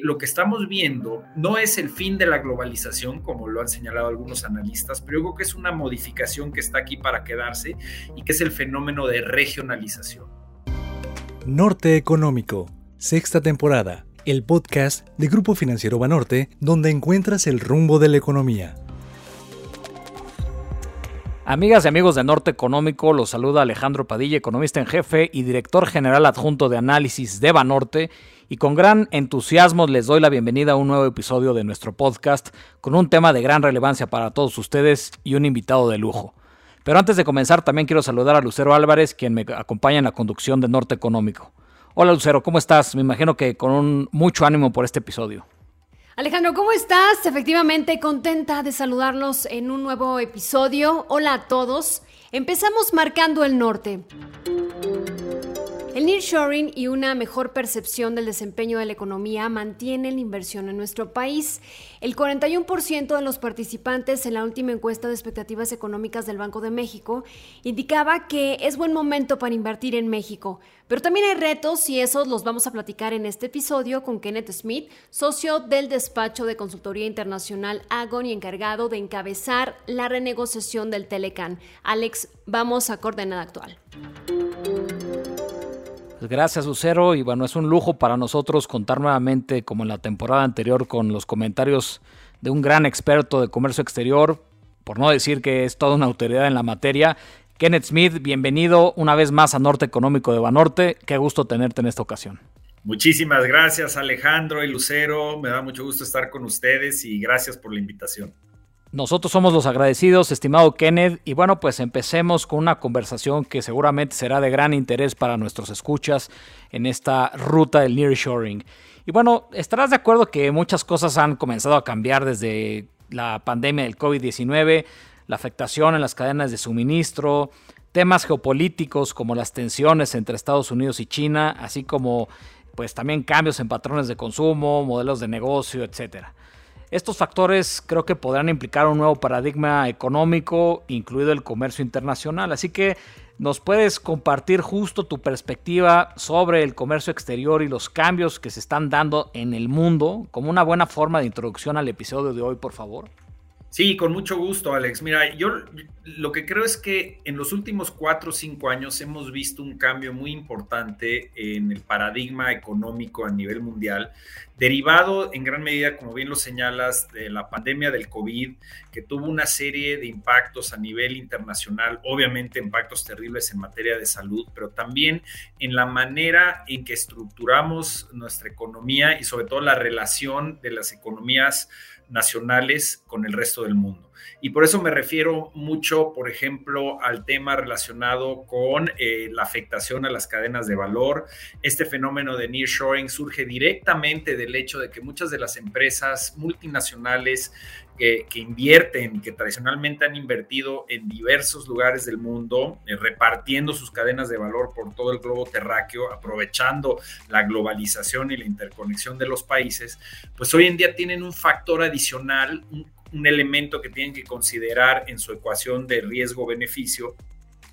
Lo que estamos viendo no es el fin de la globalización, como lo han señalado algunos analistas, pero yo creo que es una modificación que está aquí para quedarse y que es el fenómeno de regionalización. Norte Económico, sexta temporada, el podcast de Grupo Financiero Banorte, donde encuentras el rumbo de la economía. Amigas y amigos de Norte Económico, los saluda Alejandro Padilla, economista en jefe y director general adjunto de análisis de Banorte y con gran entusiasmo les doy la bienvenida a un nuevo episodio de nuestro podcast con un tema de gran relevancia para todos ustedes y un invitado de lujo. Pero antes de comenzar también quiero saludar a Lucero Álvarez, quien me acompaña en la conducción de Norte Económico. Hola Lucero, ¿cómo estás? Me imagino que con mucho ánimo por este episodio. Alejandro, ¿cómo estás? Efectivamente, contenta de saludarlos en un nuevo episodio. Hola a todos. Empezamos marcando el norte. El nearshoring y una mejor percepción del desempeño de la economía mantienen la inversión en nuestro país. El 41% de los participantes en la última encuesta de expectativas económicas del Banco de México indicaba que es buen momento para invertir en México. Pero también hay retos y esos los vamos a platicar en este episodio con Kenneth Smith, socio del despacho de consultoría internacional Agon y encargado de encabezar la renegociación del Telecan. Alex, vamos a coordenada actual. Pues gracias, Lucero. Y bueno, es un lujo para nosotros contar nuevamente, como en la temporada anterior, con los comentarios de un gran experto de comercio exterior, por no decir que es toda una autoridad en la materia. Kenneth Smith, bienvenido una vez más a Norte Económico de Banorte. Qué gusto tenerte en esta ocasión. Muchísimas gracias, Alejandro y Lucero. Me da mucho gusto estar con ustedes y gracias por la invitación. Nosotros somos los agradecidos, estimado Kenneth, y bueno, pues empecemos con una conversación que seguramente será de gran interés para nuestros escuchas en esta ruta del nearshoring. Y bueno, estarás de acuerdo que muchas cosas han comenzado a cambiar desde la pandemia del COVID-19, la afectación en las cadenas de suministro, temas geopolíticos como las tensiones entre Estados Unidos y China, así como pues también cambios en patrones de consumo, modelos de negocio, etcétera. Estos factores creo que podrán implicar un nuevo paradigma económico, incluido el comercio internacional. Así que nos puedes compartir justo tu perspectiva sobre el comercio exterior y los cambios que se están dando en el mundo como una buena forma de introducción al episodio de hoy, por favor. Sí, con mucho gusto, Alex. Mira, yo lo que creo es que en los últimos cuatro o cinco años hemos visto un cambio muy importante en el paradigma económico a nivel mundial, derivado en gran medida, como bien lo señalas, de la pandemia del COVID, que tuvo una serie de impactos a nivel internacional, obviamente impactos terribles en materia de salud, pero también en la manera en que estructuramos nuestra economía y sobre todo la relación de las economías nacionales con el resto del mundo. Y por eso me refiero mucho, por ejemplo, al tema relacionado con eh, la afectación a las cadenas de valor. Este fenómeno de nearshoring surge directamente del hecho de que muchas de las empresas multinacionales que, invierten, que tradicionalmente han invertido en diversos lugares del mundo, eh, repartiendo sus cadenas de valor por todo el globo terráqueo, aprovechando la globalización y la interconexión de los países, pues hoy en día tienen un factor adicional, un, elemento que tienen que considerar en su ecuación de riesgo-beneficio,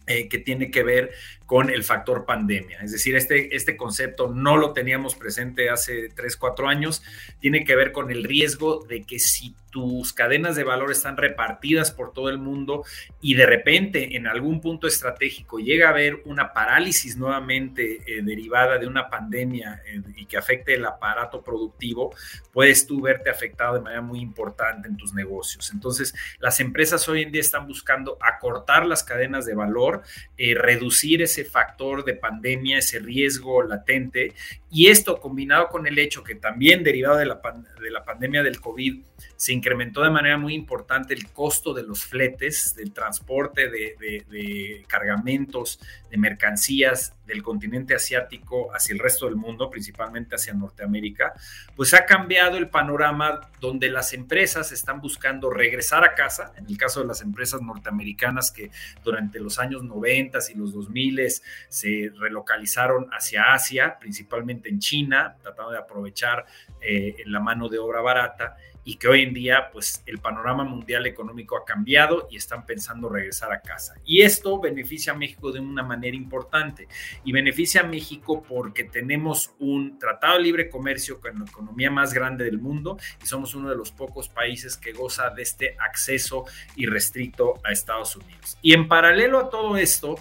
eh, que tiene que ver con el factor pandemia. Es decir, este, este concepto no lo teníamos presente hace 3, 4 años, tiene que ver con el riesgo de que si tus cadenas de valor están repartidas por todo el mundo y de repente en algún punto estratégico llega a haber una parálisis nuevamente eh, derivada de una pandemia eh, y que afecte el aparato productivo, puedes tú verte afectado de manera muy importante en tus negocios. Entonces, las empresas hoy en día están buscando acortar las cadenas de valor, eh, reducir ese factor de pandemia, ese riesgo latente, y esto combinado con el hecho que también derivado de la, de la pandemia del COVID, se incrementó de manera muy importante el costo de los fletes, del transporte de, cargamentos, de mercancías del continente asiático hacia el resto del mundo, principalmente hacia Norteamérica, pues ha cambiado el panorama donde las empresas están buscando regresar a casa, en el caso de las empresas norteamericanas que durante los años 90 y los 2000 se relocalizaron hacia Asia, principalmente en China, tratando de aprovechar eh, la mano de obra barata y que hoy en día pues el panorama mundial económico ha cambiado y están pensando regresar a casa. Y esto beneficia a México de una manera importante y beneficia a México porque tenemos un tratado de libre comercio con la economía más grande del mundo y somos uno de los pocos países que goza de este acceso irrestricto a Estados Unidos. Y en paralelo a todo esto,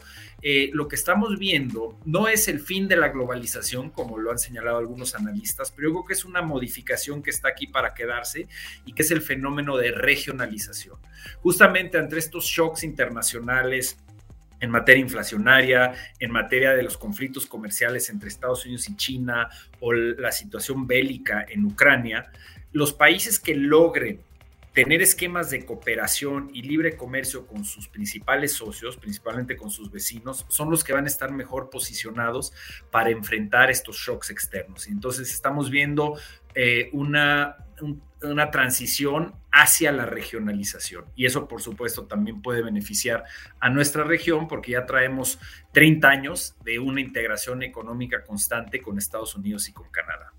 eh, lo que estamos viendo no es el fin de la globalización, como lo han señalado algunos analistas, pero yo creo que es una modificación que está aquí para quedarse y que es el fenómeno de regionalización. Justamente ante estos shocks internacionales en materia inflacionaria, en materia de los conflictos comerciales entre Estados Unidos y China o la situación bélica en Ucrania, los países que logren tener esquemas de cooperación y libre comercio con sus principales socios, principalmente con sus vecinos, son los que van a estar mejor posicionados para enfrentar estos shocks externos. Entonces estamos viendo eh, una, una transición hacia la regionalización. Y eso, por supuesto, también puede beneficiar a nuestra región porque ya traemos 30 años de una integración económica constante con Estados Unidos y con Canadá.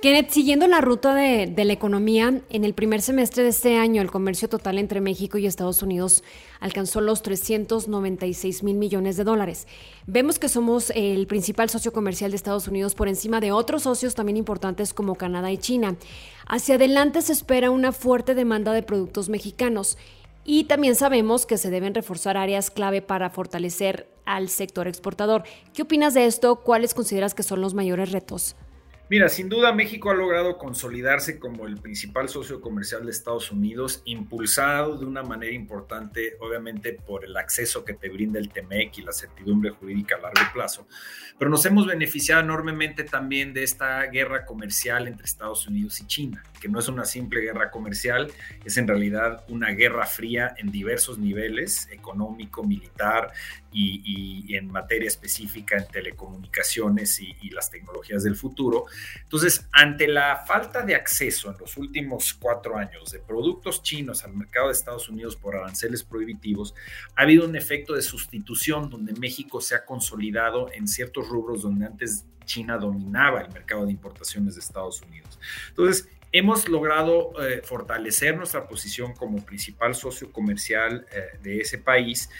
Kenneth, siguiendo la ruta de, la economía, en el primer semestre de este año el comercio total entre México y Estados Unidos alcanzó los 396 mil millones de dólares. Vemos que somos el principal socio comercial de Estados Unidos por encima de otros socios también importantes como Canadá y China. Hacia adelante se espera una fuerte demanda de productos mexicanos. Y también sabemos que se deben reforzar áreas clave para fortalecer al sector exportador. ¿Qué opinas de esto? ¿Cuáles consideras que son los mayores retos? Mira, sin duda México ha logrado consolidarse como el principal socio comercial de Estados Unidos, impulsado de una manera importante, obviamente por el acceso que te brinda el TEMEC y la certidumbre jurídica a largo plazo, pero nos hemos beneficiado enormemente también de esta guerra comercial entre Estados Unidos y China, que no es una simple guerra comercial, es en realidad una guerra fría en diversos niveles, económico, militar y, en materia específica en telecomunicaciones y las tecnologías del futuro entonces, ante la falta de acceso en los últimos cuatro años de productos chinos al mercado de Estados Unidos por aranceles prohibitivos, ha habido un efecto de sustitución donde México se ha consolidado en ciertos rubros donde antes China dominaba el mercado de importaciones de Estados Unidos. Entonces, hemos logrado eh, fortalecer nuestra posición como principal socio comercial eh, de ese país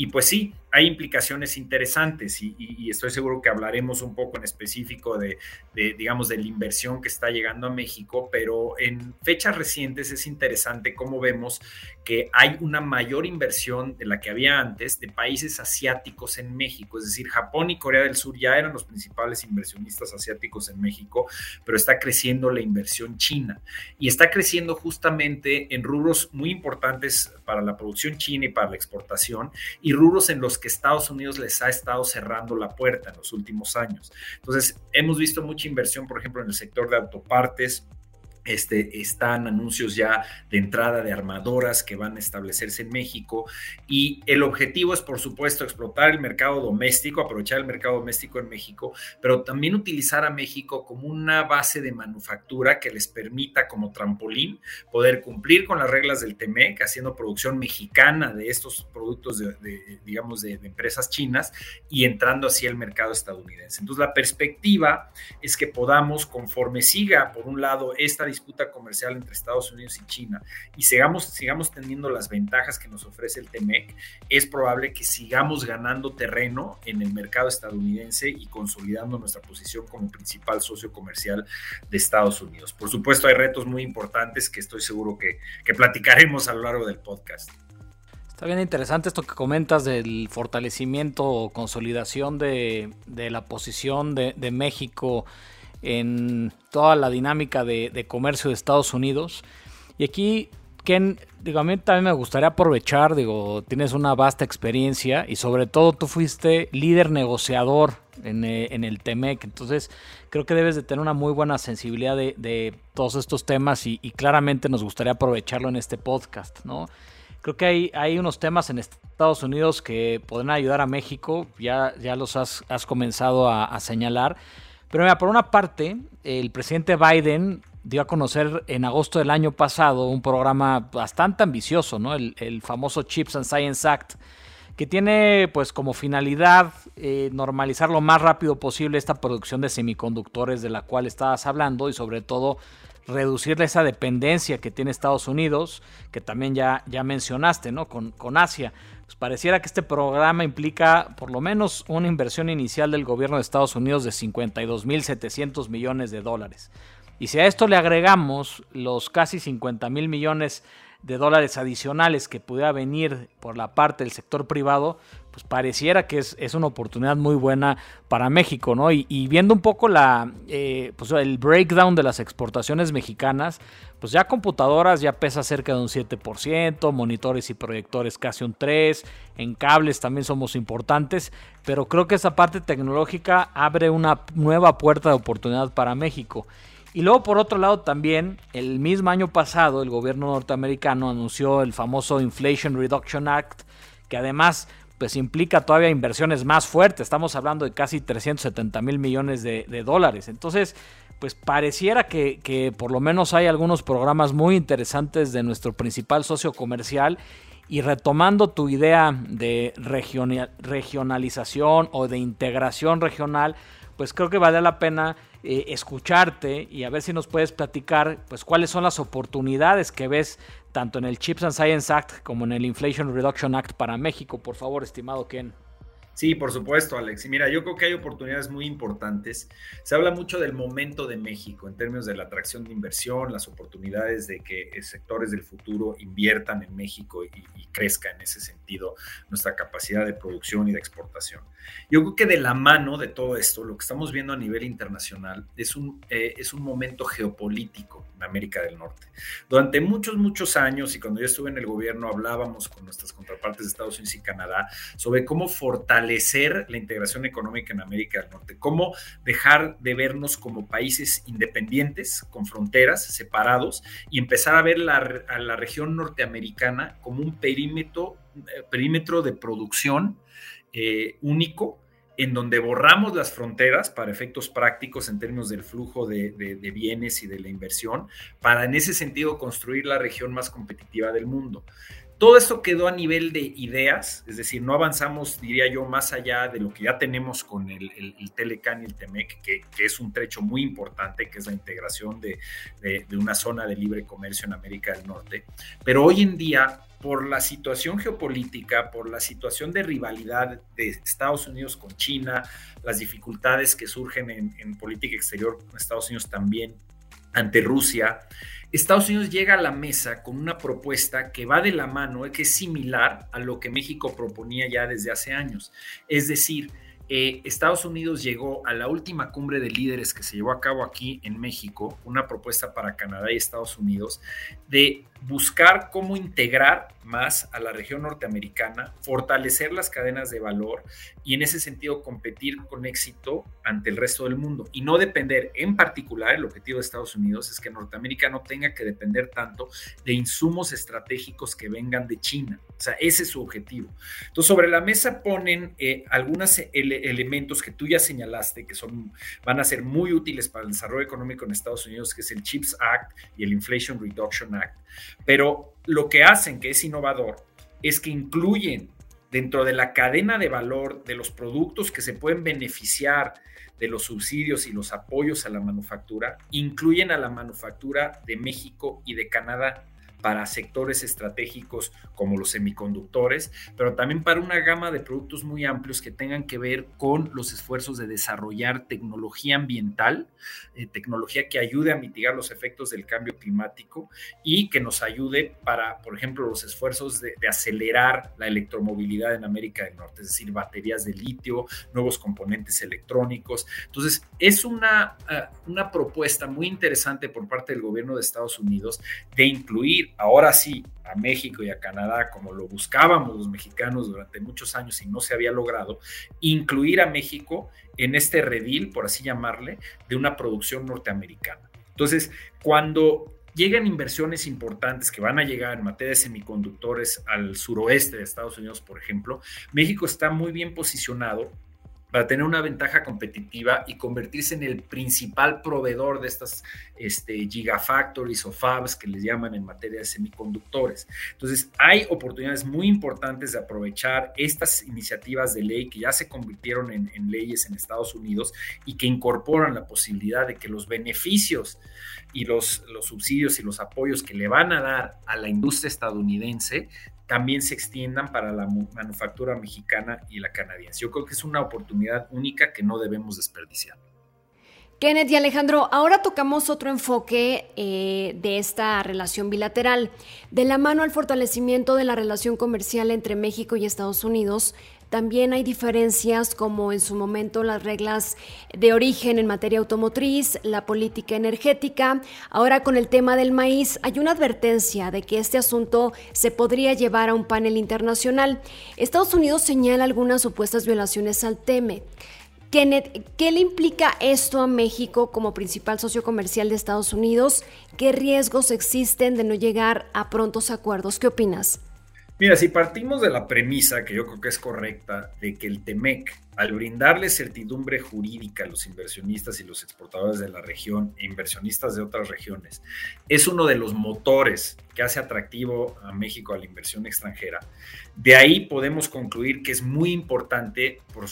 y pues sí, hay implicaciones interesantes y, estoy seguro que hablaremos un poco en específico de, digamos, de la inversión que está llegando a México, pero en fechas recientes es interesante cómo vemos que hay una mayor inversión de la que había antes de países asiáticos en México, es decir, Japón y Corea del Sur ya eran los principales inversionistas asiáticos en México, pero está creciendo la inversión china. Y está creciendo justamente en rubros muy importantes para la producción china y para la exportación y rubros en los que Estados Unidos les ha estado cerrando la puerta en los últimos años. Entonces, hemos visto mucha inversión, por ejemplo, en el sector de autopartes, este, están anuncios ya de entrada de armadoras que van a establecerse en México y el objetivo es, por supuesto, explotar el mercado doméstico, aprovechar el mercado doméstico en México, pero también utilizar a México como una base de manufactura que les permita como trampolín poder cumplir con las reglas del TEMEC, haciendo producción mexicana de estos productos, de, digamos, de, de empresas chinas y entrando así al mercado estadounidense. Entonces, la perspectiva es que podamos, conforme siga, por un lado, esta disputa comercial entre Estados Unidos y China y sigamos, sigamos teniendo las ventajas que nos ofrece el TEMEC, es probable que sigamos ganando terreno en el mercado estadounidense y consolidando nuestra posición como principal socio comercial de Estados Unidos. Por supuesto, hay retos muy importantes que estoy seguro que, que platicaremos a lo largo del podcast. Está bien interesante esto que comentas del fortalecimiento o consolidación de, de la posición de, de México en toda la dinámica de, comercio de Estados Unidos. Y aquí, Ken, digo, a mí también me gustaría aprovechar, digo, tienes una vasta experiencia y sobre todo tú fuiste líder negociador en, eh, el TEMEC, entonces creo que debes de tener una muy buena sensibilidad de, todos estos temas y, claramente nos gustaría aprovecharlo en este podcast, ¿no? Creo que hay, hay unos temas en Estados Unidos que pueden ayudar a México, ya, ya los has, comenzado a señalar, pero mira, por una parte, el presidente Biden dio a conocer en agosto del año pasado un programa bastante ambicioso, ¿no? El, famoso Chips and Science Act, que tiene pues como finalidad eh, normalizar lo más rápido posible esta producción de semiconductores de la cual estabas hablando y sobre todo reducir esa dependencia que tiene Estados Unidos, que también ya, ya mencionaste, ¿no? Con, con Asia. Pues pareciera que este programa implica por lo menos una inversión inicial del gobierno de Estados Unidos de 52.700 millones de dólares. Y si a esto le agregamos los casi 50 mil millones de dólares adicionales que pudiera venir por la parte del sector privado, pues pareciera que es, una oportunidad muy buena para México, ¿no? Y, viendo un poco la, eh, pues el breakdown de las exportaciones mexicanas, pues ya computadoras ya pesa cerca de un 7%, monitores y proyectores casi un 3%, en cables también somos importantes, pero creo que esa parte tecnológica abre una nueva puerta de oportunidad para México. Y luego por otro lado también, el mismo año pasado el gobierno norteamericano anunció el famoso Inflation Reduction Act, que además pues implica todavía inversiones más fuertes. Estamos hablando de casi 370 mil millones de, dólares. Entonces, pues pareciera que, por lo menos hay algunos programas muy interesantes de nuestro principal socio comercial. Y retomando tu idea de regionalización o de integración regional, pues creo que vale la pena eh, escucharte y a ver si nos puedes platicar pues cuáles son las oportunidades que ves tanto en el Chips and Science Act como en el Inflation Reduction Act para México, por favor, estimado Ken. Sí, por supuesto, Alex. Y mira, yo creo que hay oportunidades muy importantes. Se habla mucho del momento de México en términos de la atracción de inversión, las oportunidades de que sectores del futuro inviertan en México y, crezca en ese sentido nuestra capacidad de producción y de exportación. Yo creo que de la mano de todo esto, lo que estamos viendo a nivel internacional es un, eh, es un momento geopolítico en América del Norte. Durante muchos, muchos años, y cuando yo estuve en el gobierno, hablábamos con nuestras contrapartes de Estados Unidos y Canadá sobre cómo fortalecer la integración económica en América del Norte, cómo dejar de vernos como países independientes, con fronteras, separados, y empezar a ver a la región norteamericana como un perímetro, eh, perímetro de producción eh, único en donde borramos las fronteras para efectos prácticos en términos del flujo de, de, bienes y de la inversión, para en ese sentido construir la región más competitiva del mundo. Todo esto quedó a nivel de ideas, es decir, no avanzamos, diría yo, más allá de lo que ya tenemos con el, el, Telecan y el Temec, que, es un trecho muy importante, que es la integración de, una zona de libre comercio en América del Norte. Pero hoy en día, por la situación geopolítica, por la situación de rivalidad de Estados Unidos con China, las dificultades que surgen en, en política exterior con Estados Unidos también ante Rusia, Estados Unidos llega a la mesa con una propuesta que va de la mano, que es similar a lo que México proponía ya desde hace años. Es decir, eh, Estados Unidos llegó a la última cumbre de líderes que se llevó a cabo aquí en México, una propuesta para Canadá y Estados Unidos, de buscar cómo integrar más a la región norteamericana, fortalecer las cadenas de valor y en ese sentido competir con éxito ante el resto del mundo y no depender, en particular el objetivo de Estados Unidos es que Norteamérica no tenga que depender tanto de insumos estratégicos que vengan de China. O sea, ese es su objetivo. Entonces, sobre la mesa ponen eh, algunos elementos que tú ya señalaste que son, van a ser muy útiles para el desarrollo económico en Estados Unidos, que es el CHIPS Act y el Inflation Reduction Act pero lo que hacen, que es innovador, es que incluyen dentro de la cadena de valor de los productos que se pueden beneficiar de los subsidios y los apoyos a la manufactura, incluyen a la manufactura de México y de Canadá para sectores estratégicos como los semiconductores, pero también para una gama de productos muy amplios que tengan que ver con los esfuerzos de desarrollar tecnología ambiental, eh, tecnología que ayude a mitigar los efectos del cambio climático y que nos ayude para, por ejemplo, los esfuerzos de, acelerar la electromovilidad en América del Norte, es decir, baterías de litio, nuevos componentes electrónicos. Entonces, es una, eh, una propuesta muy interesante por parte del gobierno de Estados Unidos de incluir ahora sí a México y a Canadá, como lo buscábamos los mexicanos durante muchos años y no se había logrado, incluir a México en este redil, por así llamarle, de una producción norteamericana. Entonces, cuando llegan inversiones importantes que van a llegar en materia de semiconductores al suroeste de Estados Unidos, por ejemplo, México está muy bien posicionado para tener una ventaja competitiva y convertirse en el principal proveedor de estas este, gigafactories o fabs que les llaman en materia de semiconductores. Entonces, hay oportunidades muy importantes de aprovechar estas iniciativas de ley que ya se convirtieron en, leyes en Estados Unidos y que incorporan la posibilidad de que los beneficios y los subsidios y los apoyos que le van a dar a la industria estadounidense también se extiendan para la manufactura mexicana y la canadiense. Yo creo que es una oportunidad única que no debemos desperdiciar. Kenneth y Alejandro, ahora tocamos otro enfoque eh, de esta relación bilateral. De la mano al fortalecimiento de la relación comercial entre México y Estados Unidos, también hay diferencias como en su momento las reglas de origen en materia automotriz, la política energética. Ahora con el tema del maíz hay una advertencia de que este asunto se podría llevar a un panel internacional. Estados Unidos señala algunas supuestas violaciones al TEME. Kenneth, ¿qué le implica esto a México como principal socio comercial de Estados Unidos? ¿Qué riesgos existen de no llegar a prontos acuerdos? ¿Qué opinas? Mira, si partimos de la premisa, que yo creo que es correcta, de que el TEMEC, al brindarle certidumbre jurídica a los inversionistas y los exportadores de la región e inversionistas de otras regiones, es uno de los motores que hace atractivo a México a la inversión extranjera, de ahí podemos concluir que es muy importante, por,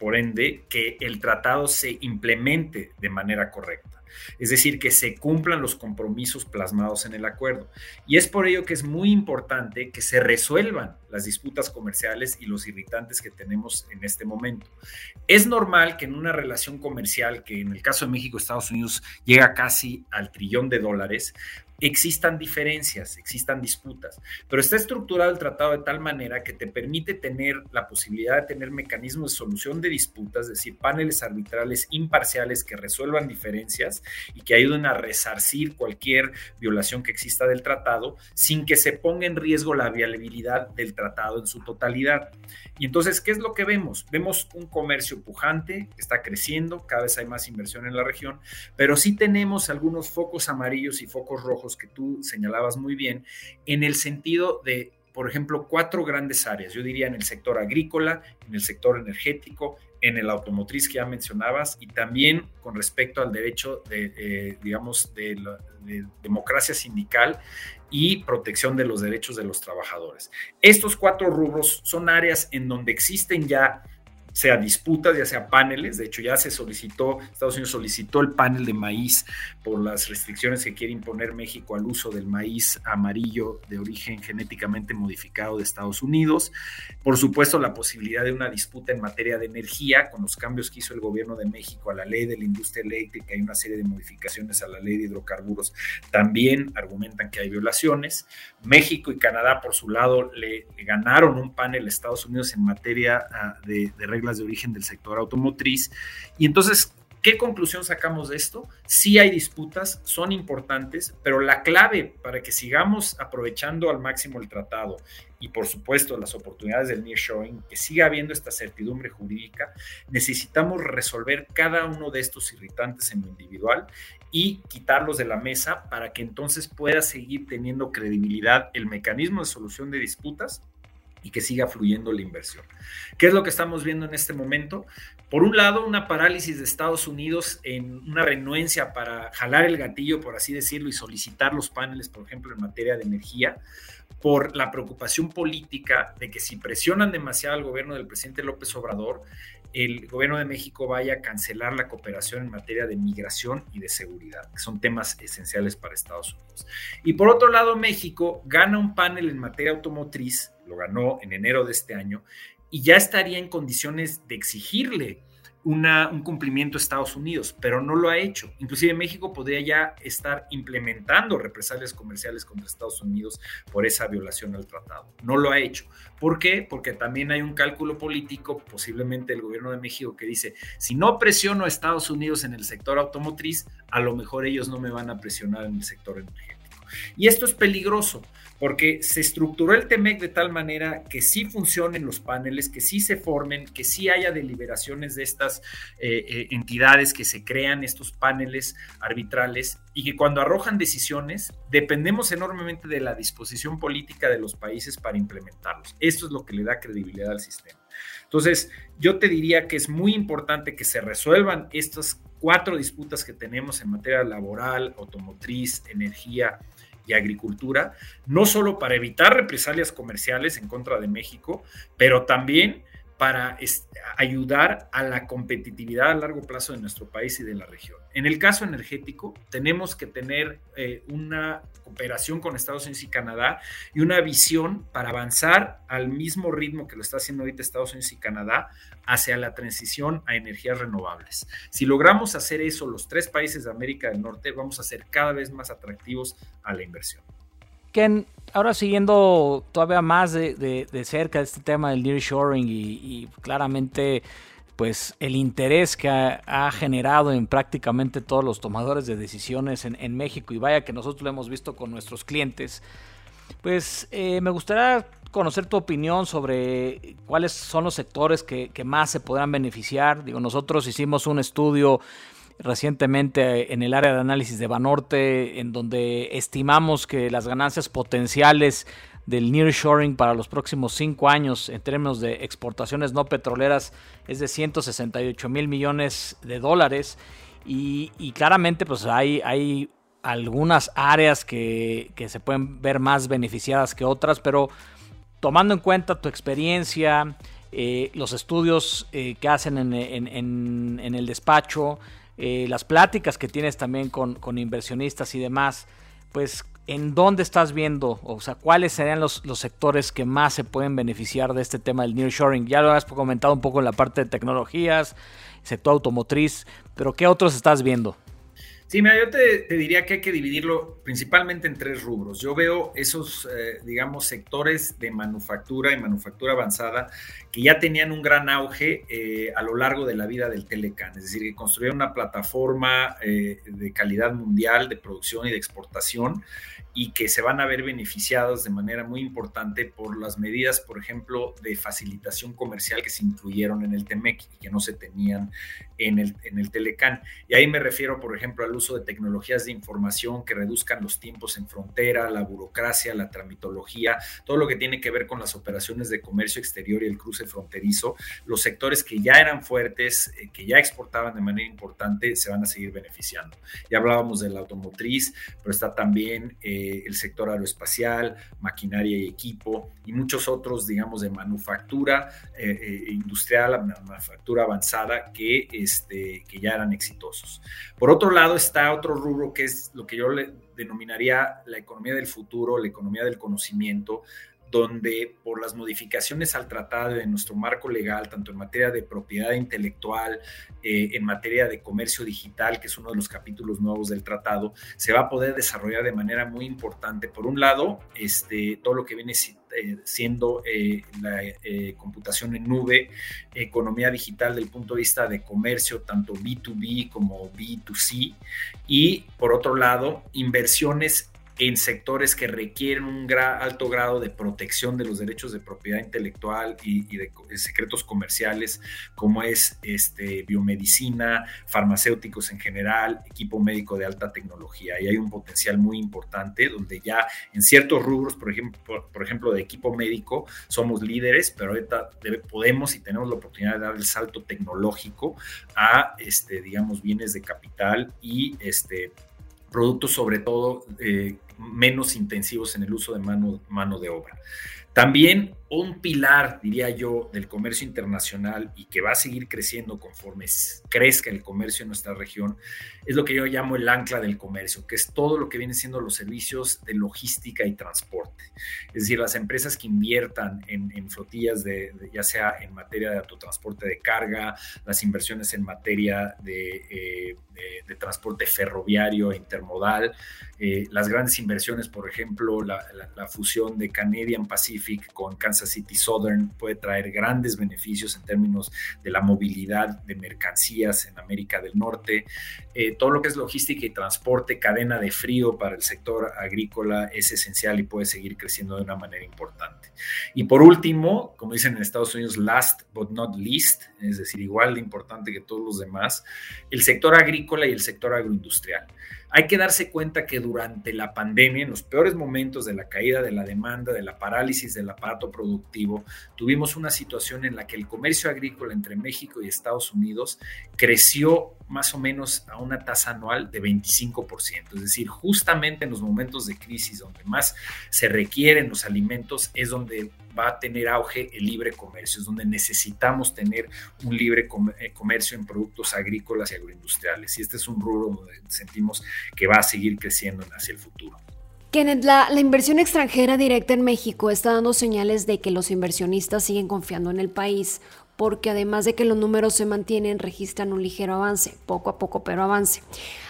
por ende, que el tratado se implemente de manera correcta es decir, que se cumplan los compromisos plasmados en el acuerdo. Y es por ello que es muy importante que se resuelvan las disputas comerciales y los irritantes que tenemos en este momento. Es normal que en una relación comercial, que en el caso de México, Estados Unidos llega casi al trillón de dólares, existan diferencias, existan disputas, pero está estructurado el tratado de tal manera que te permite tener la posibilidad de tener mecanismos de solución de disputas, es decir, paneles arbitrales imparciales que resuelvan diferencias y que ayuden a resarcir cualquier violación que exista del tratado sin que se ponga en riesgo la viabilidad del tratado en su totalidad. Y entonces, ¿qué es lo que vemos? Vemos un comercio pujante, está creciendo, cada vez hay más inversión en la región, pero sí tenemos algunos focos amarillos y focos rojos que tú señalabas muy bien, en el sentido de, por ejemplo, cuatro grandes áreas. Yo diría en el sector agrícola, en el sector energético, en el automotriz que ya mencionabas y también con respecto al derecho de, eh, digamos, de, de, democracia sindical y protección de los derechos de los trabajadores. Estos cuatro rubros son áreas en donde existen ya sea disputas, ya sea paneles. De hecho, ya se solicitó, Estados Unidos solicitó el panel de maíz por las restricciones que quiere imponer México al uso del maíz amarillo de origen genéticamente modificado de Estados Unidos. Por supuesto, la posibilidad de una disputa en materia de energía con los cambios que hizo el gobierno de México a la ley de la industria eléctrica y una serie de modificaciones a la ley de hidrocarburos también argumentan que hay violaciones. México y Canadá, por su lado, le, ganaron un panel a Estados Unidos en materia ah, de, de reglas de origen del sector automotriz. Y entonces, ¿qué conclusión sacamos de esto? Sí hay disputas, son importantes, pero la clave para que sigamos aprovechando al máximo el tratado y por supuesto las oportunidades del nearshoring, que siga habiendo esta certidumbre jurídica, necesitamos resolver cada uno de estos irritantes en lo individual y quitarlos de la mesa para que entonces pueda seguir teniendo credibilidad el mecanismo de solución de disputas y que siga fluyendo la inversión. ¿Qué es lo que estamos viendo en este momento? Por un lado, una parálisis de Estados Unidos en una renuencia para jalar el gatillo, por así decirlo, y solicitar los paneles, por ejemplo, en materia de energía, por la preocupación política de que si presionan demasiado al gobierno del presidente López Obrador, el gobierno de México vaya a cancelar la cooperación en materia de migración y de seguridad, que son temas esenciales para Estados Unidos. Y por otro lado, México gana un panel en materia automotriz lo ganó en enero de este año, y ya estaría en condiciones de exigirle un cumplimiento a Estados Unidos, pero no lo ha hecho. Inclusive México podría ya estar implementando represalias comerciales contra Estados Unidos por esa violación al tratado. No lo ha hecho. ¿Por qué? Porque también hay un cálculo político, posiblemente el gobierno de México, que dice, si no presiono a Estados Unidos en el sector automotriz, a lo mejor ellos no me van a presionar en el sector energético. Y esto es peligroso porque se estructuró el TEMEC de tal manera que sí funcionen los paneles, que sí se formen, que sí haya deliberaciones de estas eh, eh, entidades que se crean, estos paneles arbitrales, y que cuando arrojan decisiones, dependemos enormemente de la disposición política de los países para implementarlos. Esto es lo que le da credibilidad al sistema. Entonces, yo te diría que es muy importante que se resuelvan estas cuatro disputas que tenemos en materia laboral, automotriz, energía y agricultura, no solo para evitar represalias comerciales en contra de México, pero también para ayudar a la competitividad a largo plazo de nuestro país y de la región. En el caso energético, tenemos que tener eh, una cooperación con Estados Unidos y Canadá y una visión para avanzar al mismo ritmo que lo está haciendo ahorita Estados Unidos y Canadá hacia la transición a energías renovables. Si logramos hacer eso los tres países de América del Norte, vamos a ser cada vez más atractivos a la inversión. Ken, ahora siguiendo todavía más de, cerca este tema del nearshoring y, y claramente pues el interés que ha, generado en prácticamente todos los tomadores de decisiones en, México y vaya que nosotros lo hemos visto con nuestros clientes, pues eh, me gustaría conocer tu opinión sobre cuáles son los sectores que, que, más se podrán beneficiar. Digo, nosotros hicimos un estudio recientemente en el área de análisis de Banorte, en donde estimamos que las ganancias potenciales del nearshoring para los próximos cinco años en términos de exportaciones no petroleras es de 168 mil millones de dólares. Y, claramente pues hay, hay algunas áreas que, se pueden ver más beneficiadas que otras, pero tomando en cuenta tu experiencia, eh, los estudios eh, que hacen en, en el despacho, eh, las pláticas que tienes también con, inversionistas y demás, pues ¿en dónde estás viendo? O sea, ¿cuáles serían los, los, sectores que más se pueden beneficiar de este tema del nearshoring? Ya lo has comentado un poco en la parte de tecnologías, sector automotriz, pero ¿qué otros estás viendo? Sí, mira, yo te, diría que hay que dividirlo principalmente en tres rubros. Yo veo esos, eh, digamos, sectores de manufactura y manufactura avanzada que ya tenían un gran auge eh, a lo largo de la vida del Telecan, es decir, que construyeron una plataforma eh, de calidad mundial de producción y de exportación y que se van a ver beneficiados de manera muy importante por las medidas, por ejemplo, de facilitación comercial que se incluyeron en el TEMEC y que no se tenían en el, en el Telecan. Y ahí me refiero, por ejemplo, al uso de tecnologías de información que reduzcan los tiempos en frontera, la burocracia, la tramitología, todo lo que tiene que ver con las operaciones de comercio exterior y el cruce fronterizo. Los sectores que ya eran fuertes, eh, que ya exportaban de manera importante, se van a seguir beneficiando. Ya hablábamos de la automotriz, pero está también... Eh, el sector aeroespacial, maquinaria y equipo y muchos otros, digamos, de manufactura eh, eh, industrial, manufactura avanzada que, este, que ya eran exitosos. Por otro lado está otro rubro que es lo que yo le denominaría la economía del futuro, la economía del conocimiento, donde por las modificaciones al tratado de nuestro marco legal, tanto en materia de propiedad intelectual, eh, en materia de comercio digital, que es uno de los capítulos nuevos del tratado, se va a poder desarrollar de manera muy importante. Por un lado, este, todo lo que viene eh, siendo eh, la computación en nube, economía digital del punto de vista de comercio, tanto B2B como B2C, y por otro lado, inversiones en sectores que requieren un alto grado de protección de los derechos de propiedad intelectual y, de, secretos comerciales, como es este, biomedicina, farmacéuticos en general, equipo médico de alta tecnología. Y hay un potencial muy importante donde ya en ciertos rubros, por ejemplo, por, ejemplo de equipo médico, somos líderes, pero ahorita podemos y tenemos la oportunidad de dar el salto tecnológico a, este, digamos, bienes de capital y este, productos sobre todo eh, menos intensivos en el uso de mano, mano de obra. También un pilar, diría yo, del comercio internacional y que va a seguir creciendo conforme crezca el comercio en nuestra región, es lo que yo llamo el ancla del comercio, que es todo lo que viene siendo los servicios de logística y transporte. Es decir, las empresas que inviertan en, flotillas, de, ya sea en materia de autotransporte de carga, las inversiones en materia de, eh, transporte ferroviario e intermodal, eh, las grandes inversiones, por ejemplo, la, la fusión de Canadian Pacific con Kansas City Southern puede traer grandes beneficios en términos de la movilidad de mercancías en América del Norte. Eh, todo lo que es logística y transporte, cadena de frío para el sector agrícola es esencial y puede seguir creciendo de una manera importante. Y por último, como dicen en Estados Unidos, last but not least, es decir, igual de importante que todos los demás, el sector agrícola y el sector agroindustrial. Hay que darse cuenta que durante la pandemia, en los peores momentos de la caída de la demanda, de la parálisis del aparato productivo, tuvimos una situación en la que el comercio agrícola entre México y Estados Unidos creció más o menos a una tasa anual de 25%. Es decir, justamente en los momentos de crisis donde más se requieren los alimentos es donde va a tener auge el libre comercio, es donde necesitamos tener un libre eh, comercio en productos agrícolas y agroindustriales. Y este es un rubro donde sentimos que va a seguir creciendo hacia el futuro. Kenneth, la, la, inversión extranjera directa en México está dando señales de que los inversionistas siguen confiando en el país porque además de que los números se mantienen, registran un ligero avance, poco a poco, pero avance.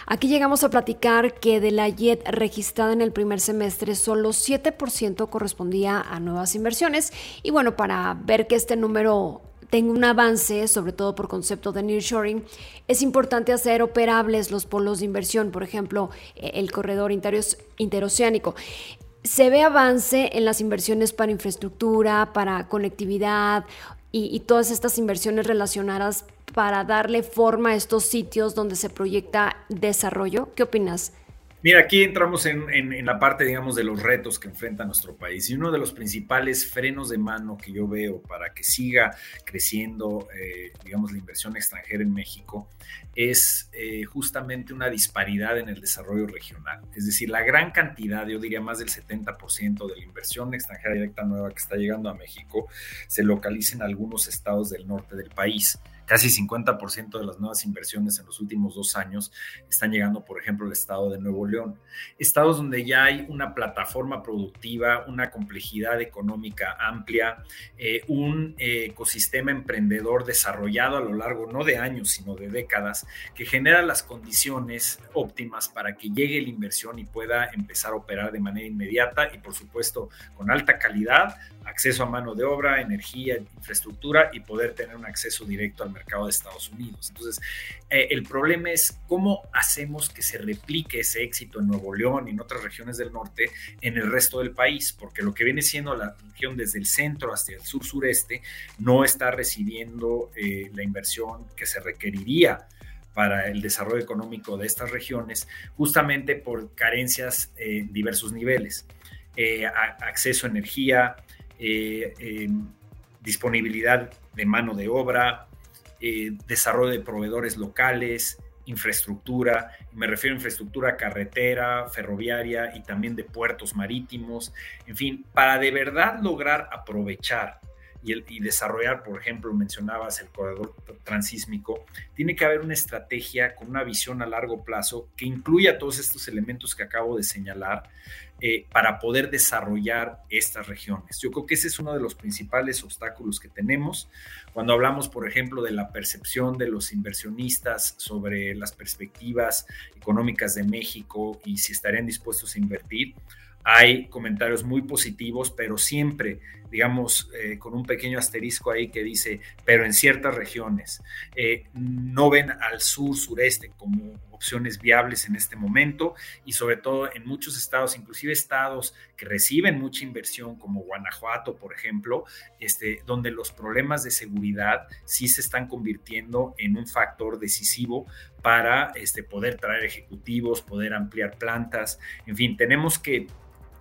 Aquí llegamos a platicar que de la JET registrada en el primer semestre, solo 7% correspondía a nuevas inversiones. Y bueno, para ver que este número tenga un avance, sobre todo por concepto de nearshoring, es importante hacer operables los polos de inversión, por ejemplo, el corredor interoceánico se ve avance en las inversiones para infraestructura, para conectividad y, todas estas inversiones relacionadas para darle forma a estos sitios donde se proyecta desarrollo. ¿Qué opinas? Mira, aquí entramos en, la parte, digamos, de los retos que enfrenta nuestro país. Y uno de los principales frenos de mano que yo veo para que siga creciendo, eh, digamos, la inversión extranjera en México es eh, justamente una disparidad en el desarrollo regional. Es decir, la gran cantidad, yo diría más del 70% de la inversión extranjera directa nueva que está llegando a México, se localiza en algunos estados del norte del país casi 50% de las nuevas inversiones en los últimos dos años están llegando, por ejemplo, al estado de Nuevo León. Estados donde ya hay una plataforma productiva, una complejidad económica amplia, eh, un eh, ecosistema emprendedor desarrollado a lo largo no de años, sino de décadas, que genera las condiciones óptimas para que llegue la inversión y pueda empezar a operar de manera inmediata y, por supuesto, con alta calidad, acceso a mano de obra, energía, infraestructura y poder tener un acceso directo al mercado de Estados Unidos. Entonces, eh, el problema es cómo hacemos que se replique ese éxito en Nuevo León y en otras regiones del norte en el resto del país, porque lo que viene siendo la región desde el centro hasta el sur sureste no está recibiendo eh, la inversión que se requeriría para el desarrollo económico de estas regiones, justamente por carencias en diversos niveles. Eh, acceso a energía, em, disponibilidad de mano de obra, eh, desarrollo de proveedores locales, infraestructura, me refiero a infraestructura carretera, ferroviaria y también de puertos marítimos, en fin, para de verdad lograr aprovechar y, desarrollar, por ejemplo, mencionabas el corredor transísmico, tiene que haber una estrategia con una visión a largo plazo que incluya todos estos elementos que acabo de señalar eh, para poder desarrollar estas regiones. Yo creo que ese es uno de los principales obstáculos que tenemos cuando hablamos, por ejemplo, de la percepción de los inversionistas sobre las perspectivas económicas de México y si estarían dispuestos a invertir hay comentarios muy positivos, pero siempre, digamos, eh, con un pequeño asterisco ahí que dice, pero en ciertas regiones, eh, no ven al sur, sureste como opciones viables en este momento y sobre todo en muchos estados, inclusive estados que reciben mucha inversión como Guanajuato, por ejemplo, este, donde los problemas de seguridad sí se están convirtiendo en un factor decisivo para este, poder traer ejecutivos, poder ampliar plantas, en fin, tenemos que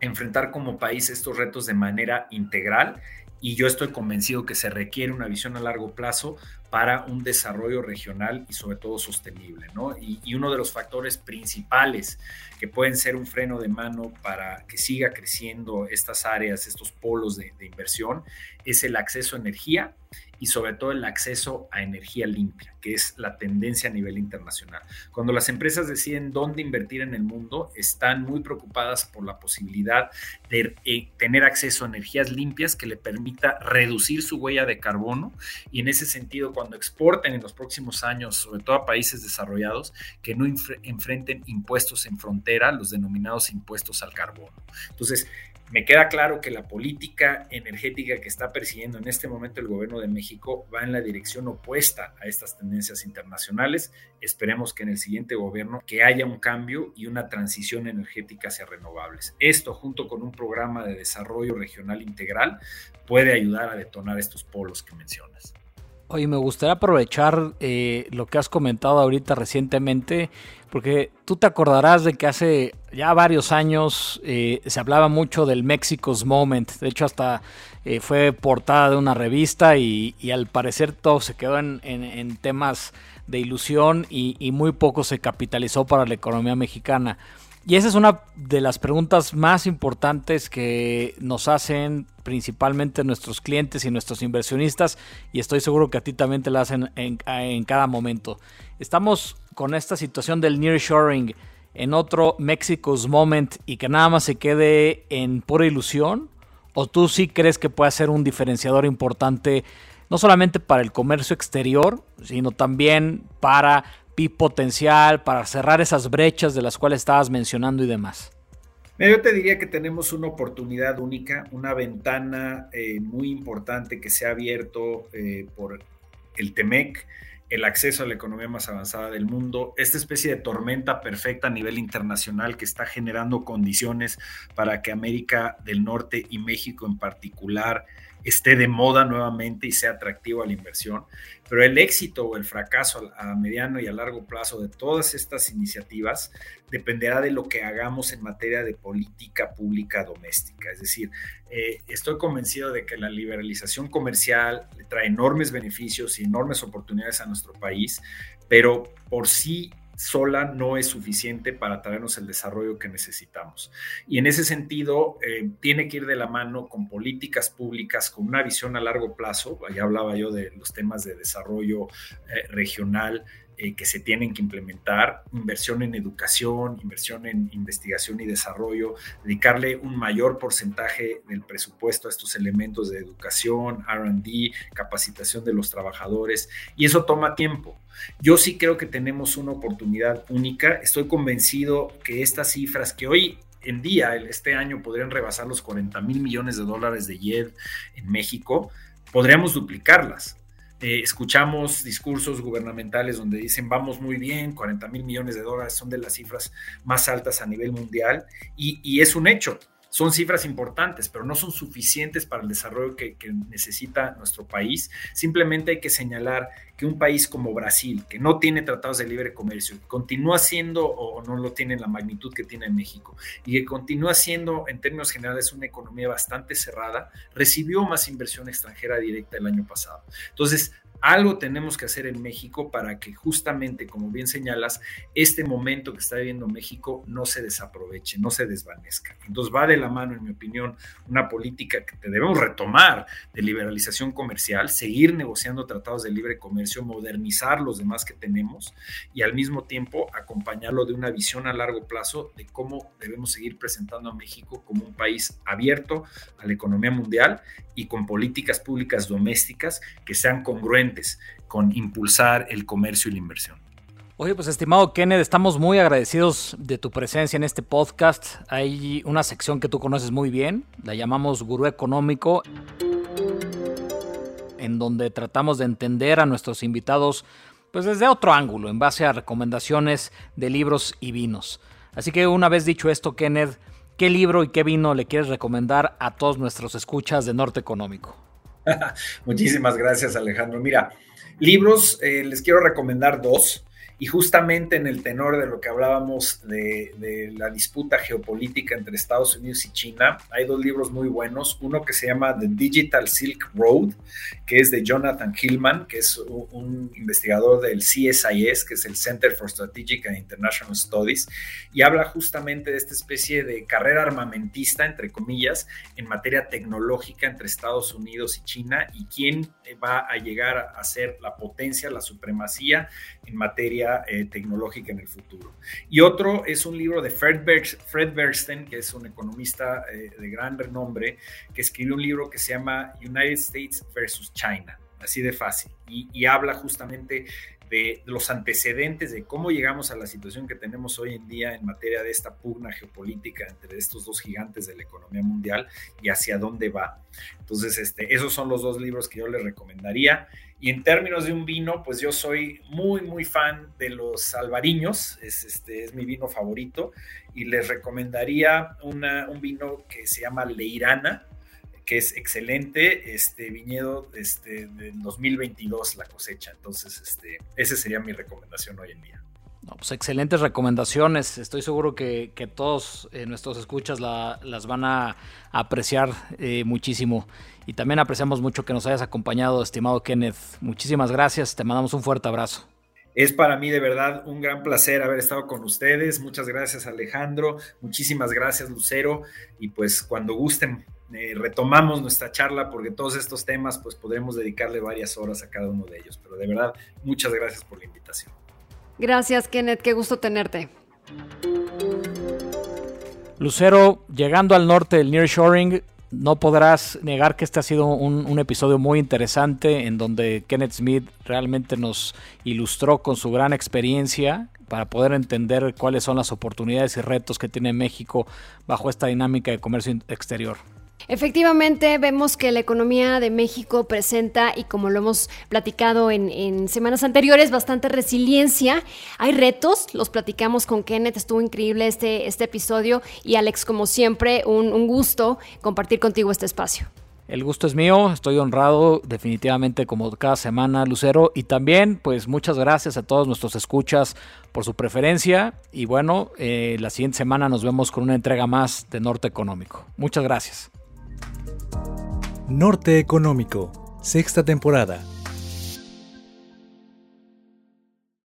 enfrentar como país estos retos de manera integral y yo estoy convencido que se requiere una visión a largo plazo para un desarrollo regional y sobre todo sostenible. Y, uno de los factores principales que pueden ser un freno de mano para que siga creciendo estas áreas, estos polos de, de inversión, es el acceso a energía y sobre todo el acceso a energía limpia, que es la tendencia a nivel internacional. Cuando las empresas deciden dónde invertir en el mundo, están muy preocupadas por la posibilidad de eh, tener acceso a energías limpias que le permita reducir su huella de carbono y en ese sentido cuando exporten en los próximos años, sobre todo a países desarrollados, que no enfrenten impuestos en frontera, los denominados impuestos al carbono. Entonces, me queda claro que la política energética que está persiguiendo en este momento el gobierno de México va en la dirección opuesta a estas tendencias internacionales. Esperemos que en el siguiente gobierno que haya un cambio y una transición energética hacia renovables. Esto junto con un programa de desarrollo regional integral puede ayudar a detonar estos polos que mencionas. Oye, me gustaría aprovechar eh, lo que has comentado ahorita recientemente, porque tú te acordarás de que hace ya varios años eh, se hablaba mucho del Mexico's Moment. De hecho, hasta eh, fue portada de una revista y, al parecer todo se quedó en, temas de ilusión y muy poco se capitalizó para la economía mexicana. Y esa es una de las preguntas más importantes que nos hacen principalmente nuestros clientes y nuestros inversionistas y estoy seguro que a ti también te la hacen en, cada momento. Estamos con esta situación del nearshoring en otro Mexico's Moment y que nada más se quede en pura ilusión o tú sí crees que puede ser un diferenciador importante no solamente para el comercio exterior, sino también para potencial para cerrar esas brechas de las cuales estabas mencionando y demás? Yo te diría que tenemos una oportunidad única, una ventana eh, muy importante que se ha abierto eh, por el TEMEC, el acceso a la economía más avanzada del mundo, esta especie de tormenta perfecta a nivel internacional que está generando condiciones para que América del Norte y México en particular esté de moda nuevamente y sea atractivo a la inversión. Pero el éxito o el fracaso a mediano y a largo plazo de todas estas iniciativas dependerá de lo que hagamos en materia de política pública doméstica. Es decir, eh, estoy convencido de que la liberalización comercial trae enormes beneficios y enormes oportunidades a nuestro país, pero por sí sola no es suficiente para traernos el desarrollo que necesitamos. Y en ese sentido, eh, tiene que ir de la mano con políticas públicas, con una visión a largo plazo. Ya hablaba yo de los temas de desarrollo eh, regional, eh, que se tienen que implementar, inversión en educación, inversión en investigación y desarrollo, dedicarle un mayor porcentaje del presupuesto a estos elementos de educación, RD, capacitación de los trabajadores, y eso toma tiempo. Yo sí creo que tenemos una oportunidad única, estoy convencido que estas cifras que hoy en día, este año, podrían rebasar los 40 mil millones de dólares de YED en México, podríamos duplicarlas. Eh, escuchamos discursos gubernamentales donde dicen vamos muy bien, 40 mil millones de dólares son de las cifras más altas a nivel mundial y, es un hecho. Son cifras importantes, pero no son suficientes para el desarrollo que, necesita nuestro país. Simplemente hay que señalar que un país como Brasil, que no tiene tratados de libre comercio, continúa siendo o no lo tiene en la magnitud que tiene México y que continúa siendo en términos generales una economía bastante cerrada, recibió más inversión extranjera directa el año pasado. Entonces, algo tenemos que hacer en México para que justamente, como bien señalas, este momento que está viviendo México no se desaproveche, no se desvanezca. Entonces va de la mano, en mi opinión, una política que debemos retomar de liberalización comercial, seguir negociando tratados de libre comercio, modernizar los demás que tenemos y al mismo tiempo acompañarlo de una visión a largo plazo de cómo debemos seguir presentando a México como un país abierto a la economía mundial y con políticas públicas domésticas que sean congruentes con impulsar el comercio y la inversión. Oye, pues estimado Kenneth, estamos muy agradecidos de tu presencia en este podcast. Hay una sección que tú conoces muy bien, la llamamos Gurú Económico, en donde tratamos de entender a nuestros invitados pues desde otro ángulo, en base a recomendaciones de libros y vinos. Así que una vez dicho esto, Kenneth, ¿Qué libro y qué vino le quieres recomendar a todos nuestros escuchas de Norte Económico? Muchísimas gracias, Alejandro. Mira, libros, eh, les quiero recomendar dos. Y justamente en el tenor de lo que hablábamos de, la disputa geopolítica entre Estados Unidos y China, hay dos libros muy buenos. Uno que se llama The Digital Silk Road, que es de Jonathan Hillman, que es un, investigador del CSIS, que es el Center for Strategic and International Studies, y habla justamente de esta especie de carrera armamentista, entre comillas, en materia tecnológica entre Estados Unidos y China, y quién va a llegar a ser la potencia, la supremacía en materia eh, tecnológica en el futuro. Y otro es un libro de Fred, Bernstein, que es un economista eh, de gran renombre, que escribió un libro que se llama United States versus China, así de fácil, y, y habla justamente de los antecedentes de cómo llegamos a la situación que tenemos hoy en día en materia de esta pugna geopolítica entre estos dos gigantes de la economía mundial y hacia dónde va. Entonces, este, esos son los dos libros que yo les recomendaría. Y en términos de un vino, pues yo soy muy, muy fan de los albariños, es, este, es mi vino favorito, y les recomendaría una, un vino que se llama Leirana, que es excelente, este viñedo este, del 2022 la cosecha. Entonces, este, esa sería mi recomendación hoy en día. pues excelentes recomendaciones. Estoy seguro que, todos eh, nuestros escuchas las van a apreciar eh, muchísimo. Y también apreciamos mucho que nos hayas acompañado, estimado Kenneth. Muchísimas gracias. Te mandamos un fuerte abrazo. Es para mí de verdad un gran placer haber estado con ustedes. Muchas gracias Alejandro, muchísimas gracias Lucero y pues cuando gusten eh, retomamos nuestra charla porque todos estos temas pues podremos dedicarle varias horas a cada uno de ellos. Pero de verdad, muchas gracias por la invitación. Gracias Kenneth, qué gusto tenerte. Lucero, llegando al norte del Nearshoring, no podrás negar que este ha sido un, episodio muy interesante en donde Kenneth Smith realmente nos ilustró con su gran experiencia para poder entender cuáles son las oportunidades y retos que tiene México bajo esta dinámica de comercio exterior. Efectivamente, vemos que la economía de México presenta, y como lo hemos platicado en, semanas anteriores, bastante resiliencia. Hay retos, los platicamos con Kenneth, estuvo increíble este, este episodio. Y Alex, como siempre, un, gusto compartir contigo este espacio. El gusto es mío, estoy honrado definitivamente como cada semana, Lucero. Y también, pues muchas gracias a todos nuestros escuchas por su preferencia. Y bueno, eh, la siguiente semana nos vemos con una entrega más de Norte Económico. Muchas gracias. Norte Económico, sexta temporada.